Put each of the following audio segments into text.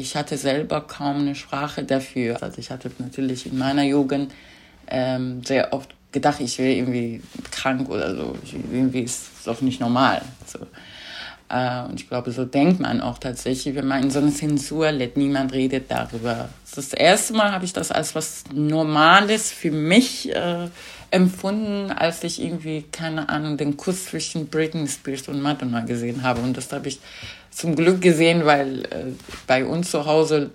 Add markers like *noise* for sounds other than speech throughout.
ich hatte selber kaum eine Sprache dafür. Also ich hatte natürlich in meiner Jugend ähm, sehr oft gedacht, ich wäre irgendwie krank oder so. Ich, irgendwie ist es doch nicht normal. So. Äh, und ich glaube, so denkt man auch tatsächlich, wenn man in so einer Zensur lebt, niemand redet darüber. Das erste Mal habe ich das als was Normales für mich äh, empfunden, als ich irgendwie, keine Ahnung, den Kuss zwischen Britney Spears und Madonna gesehen habe. Und das habe ich zum Glück gesehen, weil äh, bei uns zu Hause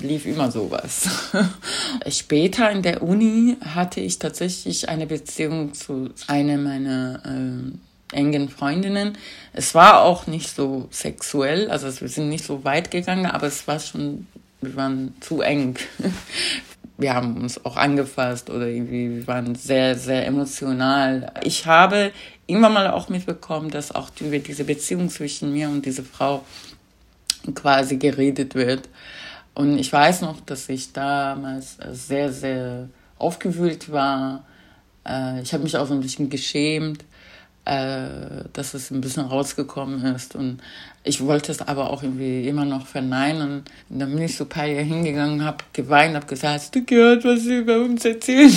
lief immer sowas. *laughs* Später in der Uni hatte ich tatsächlich eine Beziehung zu einer meiner äh, engen Freundinnen. Es war auch nicht so sexuell, also wir sind nicht so weit gegangen, aber es war schon, wir waren zu eng *laughs* wir haben uns auch angefasst oder irgendwie, wir waren sehr, sehr emotional. Ich habe immer mal auch mitbekommen, dass auch über diese Beziehung zwischen mir und dieser Frau quasi geredet wird. Und ich weiß noch, dass ich damals sehr, sehr aufgewühlt war. Äh, ich habe mich auch so ein bisschen geschämt äh, dass es ein bisschen rausgekommen ist. Und ich wollte es aber auch irgendwie immer noch verneinen. Und dann bin ich so ein paar Jahre hingegangen, habe geweint, habe gesagt, hast du gehört, was sie über uns erzählen?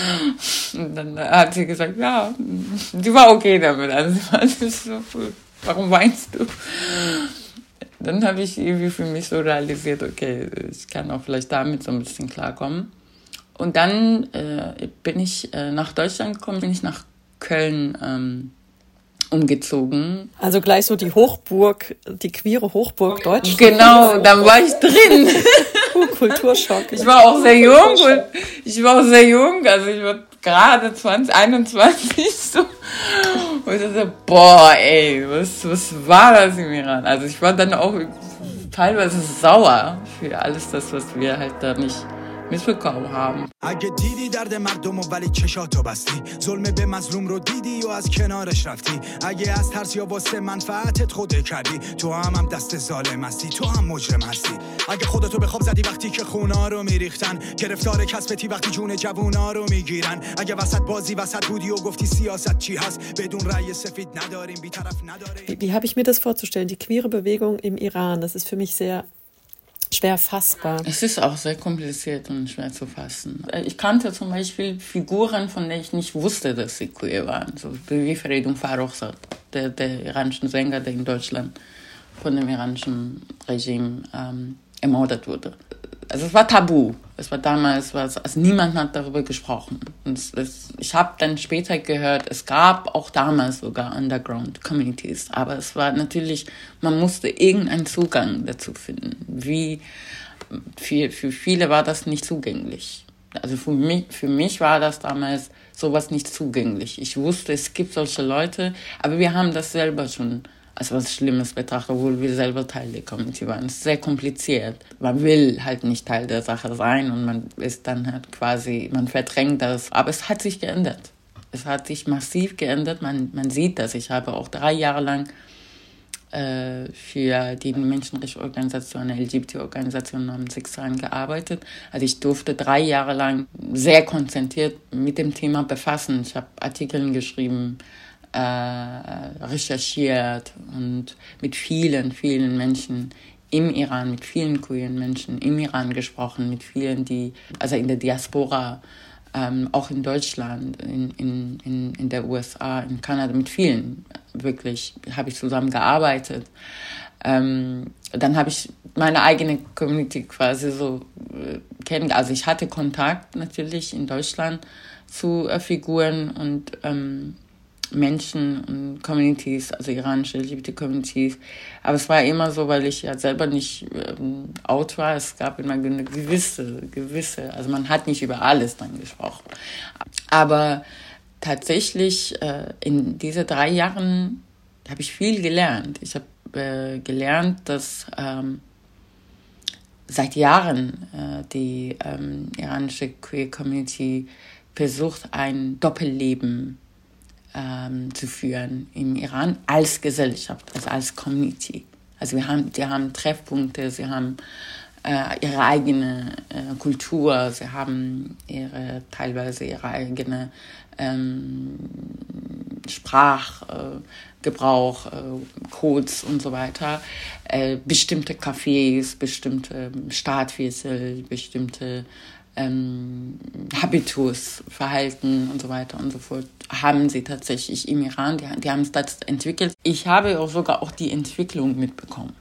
*laughs* Und dann hat sie gesagt, ja, sie war okay damit. Also so, warum weinst du? Dann habe ich irgendwie für mich so realisiert, okay, ich kann auch vielleicht damit so ein bisschen klarkommen. Und dann äh, bin ich äh, nach Deutschland gekommen, bin ich nach Köln ähm, umgezogen. Also gleich so die Hochburg, die queere Hochburg Deutschland. Genau, da war ich drin. *laughs* Kulturschock. Ich war auch sehr jung und ich war auch sehr jung, also ich war gerade 20, 21 so. Und ich dachte, boah, ey, was, was war das im Iran? Also ich war dann auch teilweise sauer für alles das, was wir halt da nicht mitbekommen haben. اگه دیدی درد مردم و ولی چشاتو بستی. ظلم به مظلوم رو دیدی و از کنارش رفتی. اگه از ترس یا واسه منفعتت خوده کردی تو هم هم دست ظالم هستی تو هم مجرم هستی. اگه خودتو به خواب زدی وقتی که خونا رو میریختن گرفتار کسبتی وقتی جون جوونا رو می‌گیرن. اگه وسط بازی وسط بودی و گفتی سیاست چی هست؟ بدون رأی سفید نداریم بیطرف نداریم. Wie, wie habe ich mir das vorzustellen? Die queere Bewegung im Iran, das ist für mich sehr schwer fassbar. Es ist auch sehr kompliziert und schwer zu fassen. Ich kannte zum Beispiel Figuren, von denen ich nicht wusste, dass sie queer waren. So wie Feridun Farrokhzad, der, der iranischen Sänger, der in Deutschland von dem iranischen Regime ähm, ermordet wurde also es war tabu. Es war damals, was, also niemand hat darüber gesprochen. Und es, es, ich habe dann später gehört, es gab auch damals sogar Underground-Communities, aber es war natürlich, man musste irgendeinen Zugang dazu finden. Wie für, für viele war das nicht zugänglich. Also für mich, für mich war das damals sowas nicht zugänglich. Ich wusste, es gibt solche Leute, aber wir haben das selber schon als was Schlimmes betrachtet, obwohl wir selber Teil der Community waren. Es ist sehr kompliziert. Man will halt nicht Teil der Sache sein und man ist dann halt quasi, man verdrängt das. Aber es hat sich geändert. Es hat sich massiv geändert. Man, man sieht das. Ich habe auch drei Jahre lang äh, für die Menschenrechtsorganisation, eine LGBT-Organisation namens Sexualen gearbeitet. Also ich durfte drei Jahre lang sehr konzentriert mit dem Thema befassen. Ich habe Artikel geschrieben, äh, recherchiert und mit vielen, vielen Menschen im Iran, mit vielen queeren Menschen im Iran gesprochen, mit vielen, die, also in der Diaspora, ähm, auch in Deutschland, in, in, in, in der USA, in Kanada, mit vielen wirklich habe ich zusammengearbeitet. Ähm, dann habe ich meine eigene Community quasi so äh, kennengelernt. Also ich hatte Kontakt natürlich in Deutschland zu äh, Figuren und ähm, Menschen und Communities, also iranische LGBT-Communities. Aber es war immer so, weil ich ja selber nicht ähm, out war. Es gab immer eine gewisse, gewisse, also man hat nicht über alles dann gesprochen. Aber tatsächlich äh, in diese drei Jahren habe ich viel gelernt. Ich habe äh, gelernt, dass ähm, seit Jahren äh, die ähm, iranische Queer Community versucht, ein Doppelleben ähm, zu führen im Iran als Gesellschaft, also als Community. Also wir haben, die haben Treffpunkte, sie haben äh, ihre eigene äh, Kultur, sie haben ihre teilweise ihre eigene ähm, Sprachgebrauch, äh, Codes und so weiter, äh, bestimmte Cafés, bestimmte Startwechsel, bestimmte ähm, Habitus, Verhalten und so weiter und so fort haben sie tatsächlich im Iran, die, die haben es das entwickelt. Ich habe auch sogar auch die Entwicklung mitbekommen.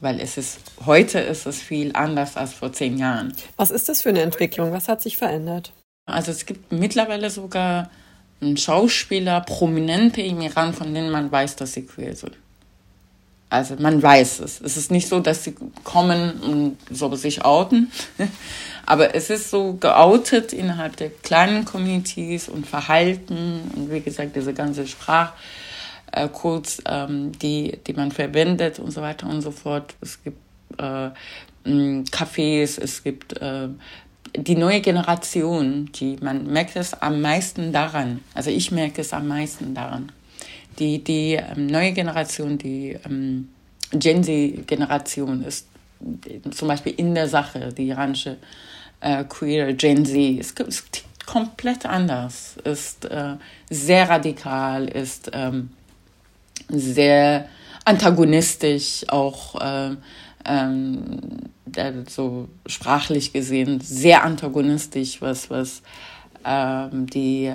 Weil es ist, heute ist es viel anders als vor zehn Jahren. Was ist das für eine Entwicklung? Was hat sich verändert? Also es gibt mittlerweile sogar Schauspieler, Prominente im Iran, von denen man weiß, dass sie queer sind. Also man weiß es. Es ist nicht so, dass sie kommen und so sich outen, *laughs* aber es ist so geoutet innerhalb der kleinen Communities und Verhalten und wie gesagt diese ganze Sprachcodes, äh, ähm, die, die man verwendet und so weiter und so fort. Es gibt äh, Cafés, es gibt äh, die neue Generation, die man merkt es am meisten daran. Also ich merke es am meisten daran. Die, die ähm, neue Generation, die ähm, Gen Z-Generation ist zum Beispiel in der Sache, die iranische äh, queer Gen Z, ist, ist komplett anders, ist äh, sehr radikal, ist ähm, sehr antagonistisch, auch äh, ähm, so sprachlich gesehen sehr antagonistisch, was, was ähm, die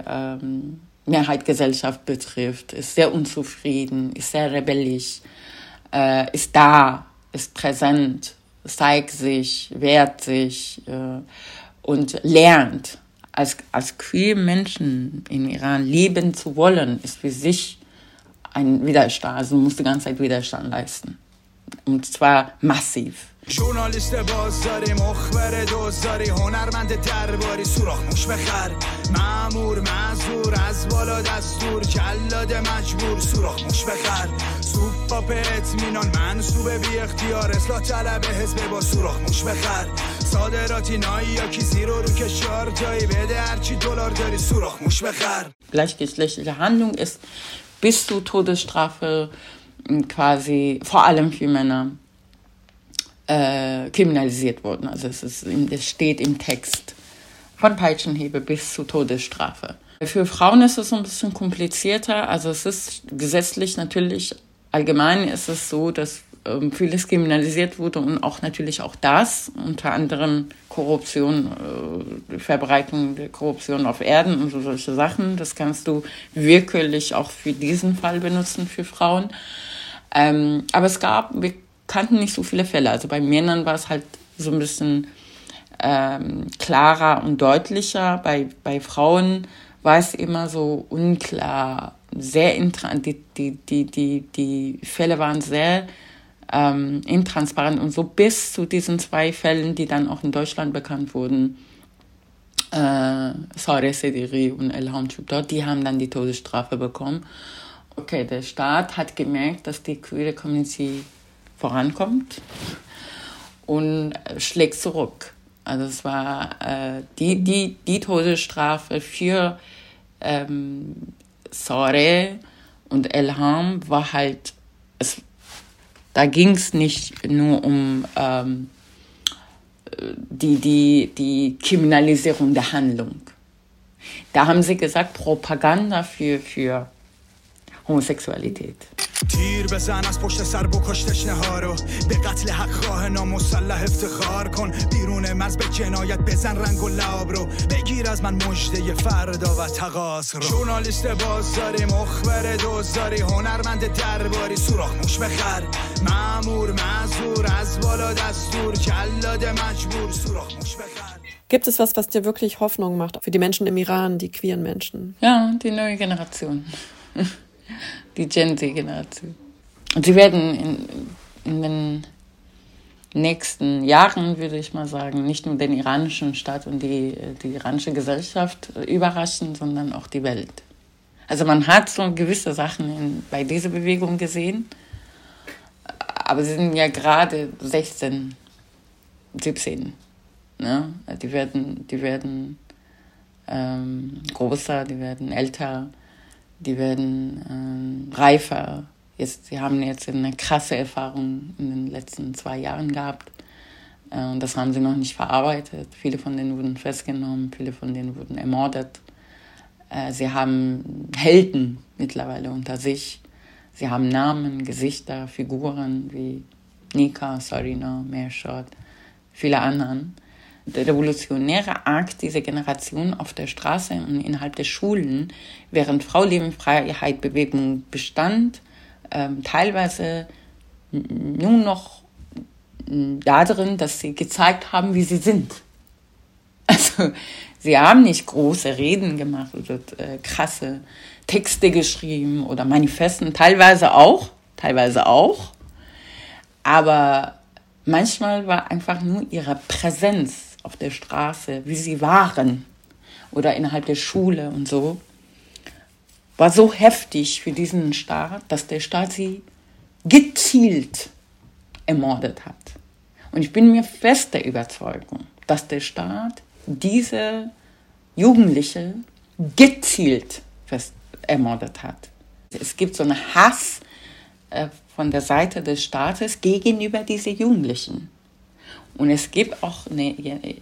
Mehrheitsgesellschaft betrifft, ist sehr unzufrieden, ist sehr rebellisch, äh, ist da, ist präsent, zeigt sich, wehrt sich äh, und lernt. Als, als queer Menschen in Iran leben zu wollen, ist für sich ein Widerstand, also man muss die ganze Zeit Widerstand leisten. Und zwar massiv. ژورنالیست بازاری مخبر دوزاری هنرمند درباری سوراخ موش بخر معمور معذور از بالا دستور کلاد مجبور سوراخ موش بخر سوپ با اطمینان منصوب بی اختیار اصلاح طلب حزب با سوراخ موش بخر صادراتی یا کیزی رو رو کشار جایی بده هرچی دلار داری سوراخ موش بخر Gleichgeschlechtliche Handlung ist bis zu Todesstrafe quasi vor allem für Männer äh, kriminalisiert worden. Also es, ist, es steht im Text von Peitschenhebe bis zu Todesstrafe. Für Frauen ist es ein bisschen komplizierter. Also es ist gesetzlich natürlich allgemein ist es so, dass ähm, vieles kriminalisiert wurde und auch natürlich auch das, unter anderem Korruption, äh, Verbreitung der Korruption auf Erden und so solche Sachen. Das kannst du wirklich auch für diesen Fall benutzen für Frauen. Ähm, aber es gab, wir kannten nicht so viele Fälle. Also bei Männern war es halt so ein bisschen ähm, klarer und deutlicher. Bei, bei Frauen war es immer so unklar, sehr die, die, die, die, die Fälle waren sehr ähm, intransparent und so bis zu diesen zwei Fällen, die dann auch in Deutschland bekannt wurden, äh, Sare Sediri und Elham Chubdor, die haben dann die Todesstrafe bekommen okay, der Staat hat gemerkt, dass die queere Community vorankommt und schlägt zurück. Also es war äh, die, die, die Todesstrafe für ähm, Sore und Elham war halt, es, da ging es nicht nur um ähm, die, die, die Kriminalisierung der Handlung. Da haben sie gesagt, Propaganda für, für homosexualitet. تیر بزن از پشت سر بکش تشنه ها رو به قتل حق خواه نامسلح افتخار کن. بیرون مرز به جنایت بزن رنگ و لاب رو. بگیر از من مجده فردا و تقاس رو. ژورنالیست بازاری مخبر دوزاری هنرمند درباری. سوراخ موش بخر. معمور معذور از بالا دستور. کلاد مجبور سوراخ موش بخر. Gibt es was, was dir wirklich Hoffnung macht für die Menschen im Iran, die queeren Menschen? Ja, die neue Generation. *laughs* die Gen Z-Generation. Und sie werden in, in den nächsten Jahren, würde ich mal sagen, nicht nur den iranischen Staat und die, die iranische Gesellschaft überraschen, sondern auch die Welt. Also man hat so gewisse Sachen in, bei dieser Bewegung gesehen, aber sie sind ja gerade 16, 17. Ne? Die werden, die werden ähm, größer, die werden älter die werden ähm, reifer. Jetzt, sie haben jetzt eine krasse Erfahrung in den letzten zwei Jahren gehabt. Äh, das haben sie noch nicht verarbeitet. Viele von denen wurden festgenommen, viele von denen wurden ermordet. Äh, sie haben Helden mittlerweile unter sich. Sie haben Namen, Gesichter, Figuren wie Nika, Sarina, Mershad, viele anderen. Der revolutionäre Akt dieser Generation auf der Straße und innerhalb der Schulen, während Frau Leben Freiheit Bewegung bestand, ähm, teilweise nur noch darin, dass sie gezeigt haben, wie sie sind. Also sie haben nicht große Reden gemacht oder äh, krasse Texte geschrieben oder Manifesten, teilweise auch, teilweise auch. Aber manchmal war einfach nur ihre Präsenz auf der Straße, wie sie waren oder innerhalb der Schule und so, war so heftig für diesen Staat, dass der Staat sie gezielt ermordet hat. Und ich bin mir fest der Überzeugung, dass der Staat diese Jugendliche gezielt ermordet hat. Es gibt so einen Hass äh, von der Seite des Staates gegenüber diesen Jugendlichen. Und es gibt auch eine,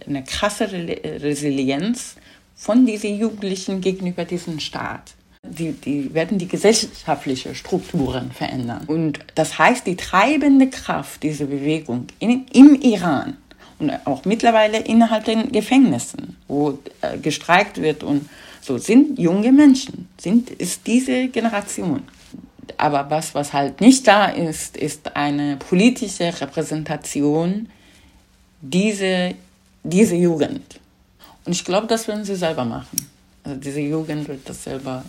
eine krasse Resilienz von diesen Jugendlichen gegenüber diesem Staat. Die, die werden die gesellschaftlichen Strukturen verändern. Und das heißt, die treibende Kraft dieser Bewegung in, im Iran und auch mittlerweile innerhalb der Gefängnissen, wo äh, gestreikt wird und so, sind junge Menschen, sind, ist diese Generation. Aber was, was halt nicht da ist, ist eine politische Repräsentation dieser diese Jugend. Und ich glaube, das werden sie selber machen. Also diese Jugend wird das selber,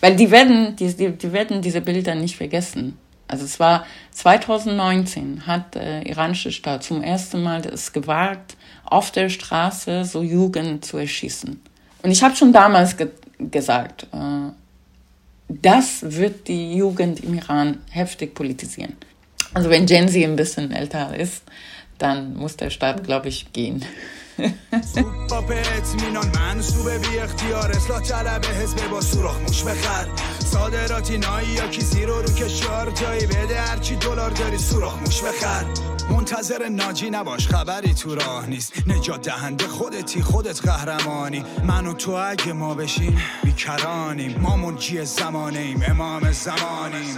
weil die werden, die, die werden diese Bilder nicht vergessen. Also es war 2019 hat der iranische Staat zum ersten Mal es gewagt, auf der Straße so Jugend zu erschießen. Und ich habe schon damals ge gesagt, äh, das wird die Jugend im Iran heftig politisieren. Also wenn Gen Z ein bisschen älter ist, dann muss der Staat, glaube ich, gehen. با به اطمینان منصوبه بی اختیار اصلاح طلب حزب با سوراخ موش بخر صادراتی نایی یا کی زیرو رو کشار جایی بده هرچی دلار داری سوراخ موش بخر منتظر ناجی نباش خبری تو راه نیست نجات دهنده خودتی خودت قهرمانی من و تو اگه ما بشیم بیکرانیم ما منجی زمانیم امام زمانیم